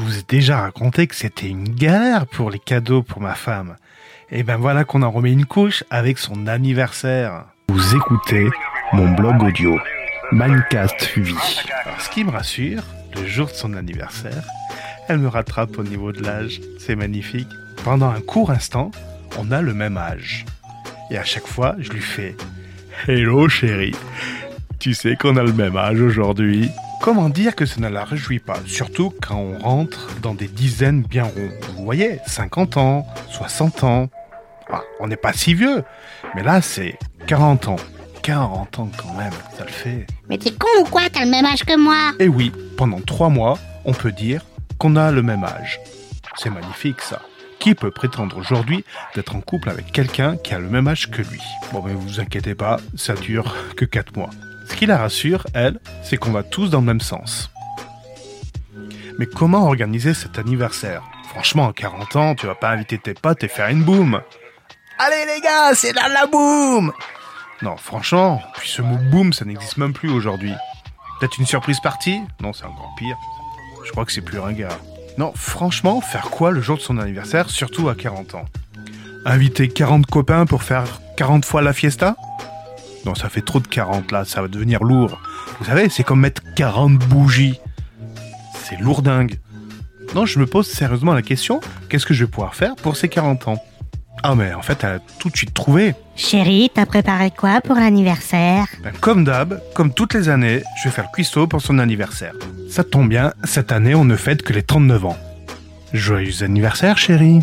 Je vous ai déjà raconté que c'était une galère pour les cadeaux pour ma femme. Et ben voilà qu'on en remet une couche avec son anniversaire. Vous écoutez mon blog audio, Minecast Vie. Alors, ce qui me rassure, le jour de son anniversaire, elle me rattrape au niveau de l'âge. C'est magnifique. Pendant un court instant, on a le même âge. Et à chaque fois, je lui fais Hello chérie, tu sais qu'on a le même âge aujourd'hui Comment dire que ça ne la réjouit pas Surtout quand on rentre dans des dizaines bien ronds? Vous voyez, 50 ans, 60 ans. Ah, on n'est pas si vieux. Mais là, c'est 40 ans. 40 ans quand même, ça le fait. Mais t'es con ou quoi? T'as le même âge que moi? Et oui, pendant 3 mois, on peut dire qu'on a le même âge. C'est magnifique ça. Qui peut prétendre aujourd'hui d'être en couple avec quelqu'un qui a le même âge que lui? Bon, mais vous inquiétez pas, ça dure que 4 mois. Ce qui la rassure, elle, c'est qu'on va tous dans le même sens. Mais comment organiser cet anniversaire? Franchement, à 40 ans, tu vas pas inviter tes potes et faire une boum. Allez les gars, c'est là la boum Non, franchement, puis ce mot boum, ça n'existe même plus aujourd'hui. Peut-être une surprise partie? Non, c'est encore pire. Je crois que c'est plus ringard. Non, franchement, faire quoi le jour de son anniversaire, surtout à 40 ans? Inviter 40 copains pour faire 40 fois la fiesta? Non, ça fait trop de 40 là, ça va devenir lourd. Vous savez, c'est comme mettre 40 bougies. C'est lourdingue. Non, je me pose sérieusement la question, qu'est-ce que je vais pouvoir faire pour ces 40 ans? Ah mais en fait, elle a tout de suite trouvé. Chérie, t'as préparé quoi pour l'anniversaire? Ben, comme d'hab, comme toutes les années, je vais faire le cuistot pour son anniversaire. Ça tombe bien, cette année on ne fête que les 39 ans. Joyeux anniversaire chérie.